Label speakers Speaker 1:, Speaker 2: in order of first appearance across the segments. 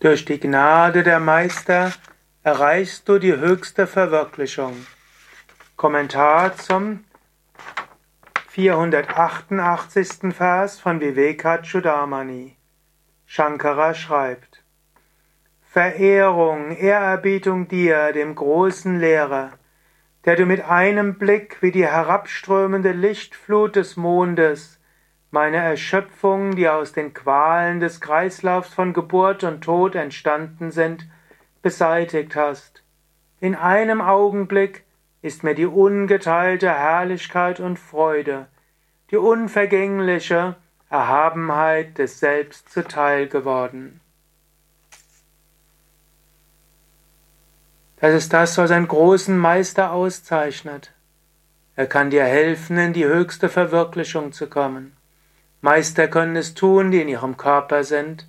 Speaker 1: Durch die Gnade der Meister erreichst du die höchste Verwirklichung. Kommentar zum 488. Vers von Vivekachudamani. Shankara schreibt: Verehrung, Ehrerbietung dir, dem großen Lehrer, der du mit einem Blick wie die herabströmende Lichtflut des Mondes meine Erschöpfung, die aus den Qualen des Kreislaufs von Geburt und Tod entstanden sind, beseitigt hast. In einem Augenblick ist mir die ungeteilte Herrlichkeit und Freude, die unvergängliche Erhabenheit des Selbst zuteil geworden. Das ist das, was einen großen Meister auszeichnet. Er kann dir helfen, in die höchste Verwirklichung zu kommen. Meister können es tun, die in ihrem Körper sind.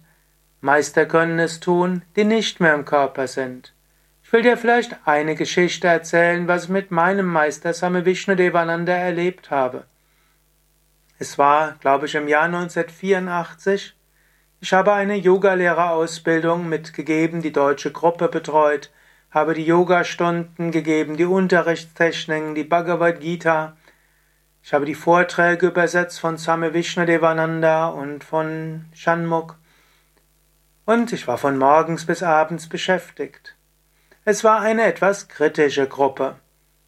Speaker 1: Meister können es tun, die nicht mehr im Körper sind. Ich will dir vielleicht eine Geschichte erzählen, was ich mit meinem Meister Same Vishnu Devananda erlebt habe. Es war, glaube ich, im Jahr 1984. Ich habe eine Yogalehrerausbildung mitgegeben, die deutsche Gruppe betreut, habe die Yogastunden gegeben, die Unterrichtstechniken, die Bhagavad Gita, ich habe die Vorträge übersetzt von Same Vishnadevananda und von Shanmukh. Und ich war von morgens bis abends beschäftigt. Es war eine etwas kritische Gruppe.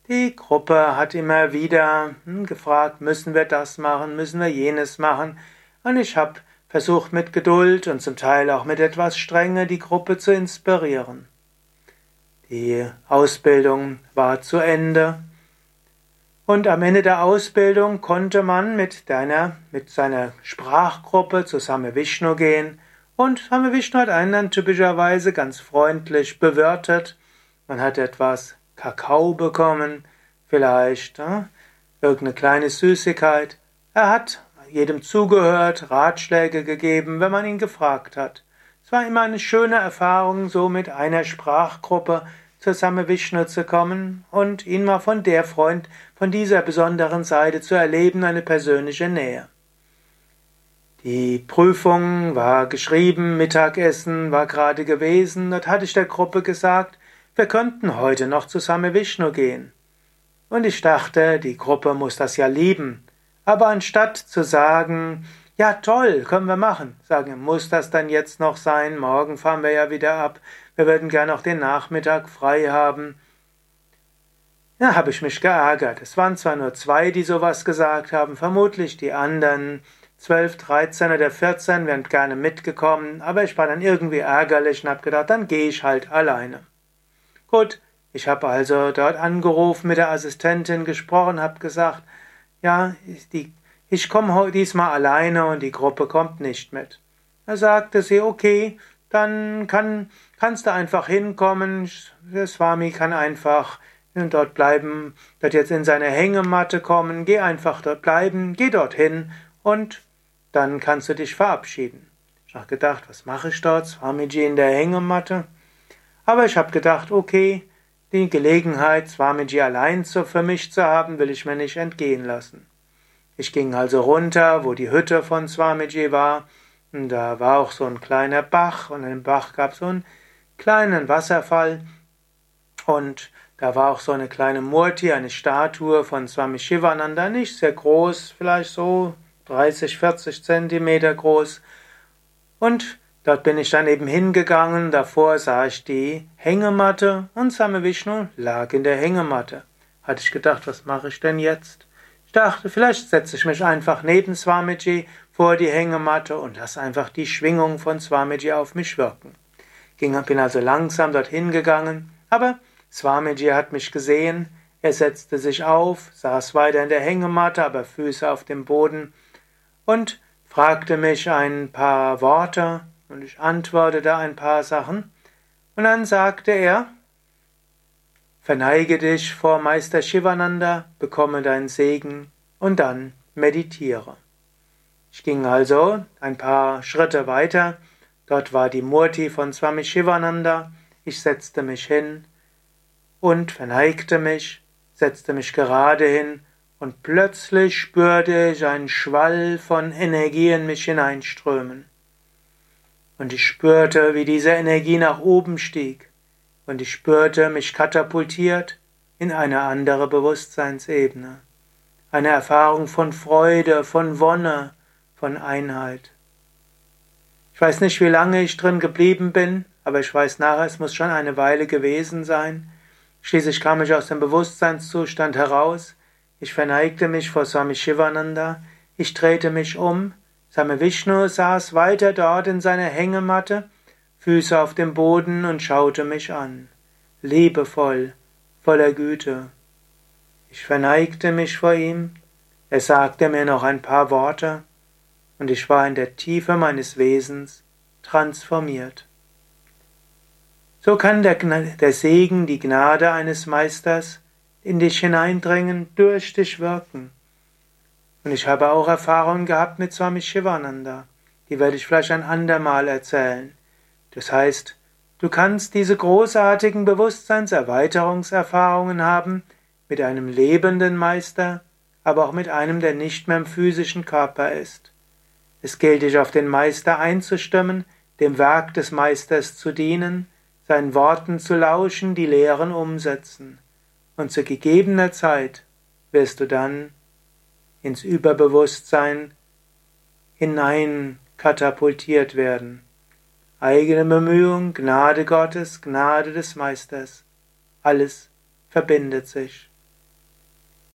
Speaker 1: Die Gruppe hat immer wieder hm, gefragt, müssen wir das machen, müssen wir jenes machen. Und ich habe versucht mit Geduld und zum Teil auch mit etwas Strenge die Gruppe zu inspirieren. Die Ausbildung war zu Ende und am Ende der Ausbildung konnte man mit deiner, mit seiner Sprachgruppe zu Same Vishnu gehen. Und Same Vishnu hat einen dann typischerweise ganz freundlich bewirtet. Man hat etwas Kakao bekommen, vielleicht äh, irgendeine kleine Süßigkeit. Er hat jedem zugehört, Ratschläge gegeben, wenn man ihn gefragt hat. Es war immer eine schöne Erfahrung, so mit einer Sprachgruppe zur Same Vishnu zu kommen und ihn mal von der Freund, von dieser besonderen Seite zu erleben, eine persönliche Nähe. Die Prüfung war geschrieben, Mittagessen war gerade gewesen, dort hatte ich der Gruppe gesagt, wir könnten heute noch zu Same Vishnu gehen. Und ich dachte, die Gruppe muss das ja lieben. Aber anstatt zu sagen, ja toll, können wir machen, sagen, muss das dann jetzt noch sein, morgen fahren wir ja wieder ab, wir würden gern auch den Nachmittag frei haben. Ja, habe ich mich geärgert. Es waren zwar nur zwei, die sowas gesagt haben, vermutlich die anderen zwölf, dreizehn oder vierzehn wären gerne mitgekommen, aber ich war dann irgendwie ärgerlich und habe gedacht, dann gehe ich halt alleine. Gut, ich habe also dort angerufen, mit der Assistentin gesprochen, habe gesagt, ja, die, ich komme diesmal alleine und die Gruppe kommt nicht mit. Da sagte sie, okay, dann kann, kannst du einfach hinkommen. Der Swami kann einfach dort bleiben, dort jetzt in seine Hängematte kommen. Geh einfach dort bleiben, geh dorthin und dann kannst du dich verabschieden. Ich habe gedacht, was mache ich dort? Swamiji in der Hängematte. Aber ich habe gedacht, okay, die Gelegenheit, Swamiji allein für mich zu haben, will ich mir nicht entgehen lassen. Ich ging also runter, wo die Hütte von Swamiji war, da war auch so ein kleiner Bach und im Bach gab es so einen kleinen Wasserfall und da war auch so eine kleine Murti, eine Statue von Swami Shivananda, nicht sehr groß, vielleicht so 30, 40 Zentimeter groß. Und dort bin ich dann eben hingegangen, davor sah ich die Hängematte und Swami Vishnu lag in der Hängematte. Hatte ich gedacht, was mache ich denn jetzt? Ich dachte, vielleicht setze ich mich einfach neben Swamiji vor die Hängematte und lass einfach die Schwingung von Swamiji auf mich wirken. Ging, bin also langsam dorthin gegangen, aber Swamiji hat mich gesehen, er setzte sich auf, saß weiter in der Hängematte, aber Füße auf dem Boden und fragte mich ein paar Worte und ich antwortete ein paar Sachen und dann sagte er, Verneige dich vor Meister Shivananda, bekomme deinen Segen und dann meditiere. Ich ging also ein paar Schritte weiter. Dort war die Murti von Swami Shivananda. Ich setzte mich hin und verneigte mich, setzte mich gerade hin und plötzlich spürte ich einen Schwall von Energie in mich hineinströmen. Und ich spürte, wie diese Energie nach oben stieg. Und ich spürte mich katapultiert in eine andere Bewusstseinsebene. Eine Erfahrung von Freude, von Wonne, von Einheit. Ich weiß nicht, wie lange ich drin geblieben bin, aber ich weiß nachher, es muss schon eine Weile gewesen sein. Schließlich kam ich aus dem Bewusstseinszustand heraus. Ich verneigte mich vor Swami Shivananda. Ich drehte mich um. Swami Vishnu saß weiter dort in seiner Hängematte, Füße auf dem Boden und schaute mich an. Liebevoll, voller Güte. Ich verneigte mich vor ihm. Er sagte mir noch ein paar Worte und ich war in der Tiefe meines Wesens transformiert. So kann der, der Segen, die Gnade eines Meisters in dich hineindringen, durch dich wirken. Und ich habe auch Erfahrungen gehabt mit Swami Shivananda. Die werde ich vielleicht ein andermal erzählen. Das heißt, du kannst diese großartigen Bewusstseinserweiterungserfahrungen haben mit einem lebenden Meister, aber auch mit einem, der nicht mehr im physischen Körper ist. Es gilt dich auf den Meister einzustimmen, dem Werk des Meisters zu dienen, seinen Worten zu lauschen, die Lehren umsetzen. Und zu gegebener Zeit wirst du dann ins Überbewusstsein hinein katapultiert werden. Eigene Bemühung, Gnade Gottes, Gnade des Meisters, alles verbindet sich.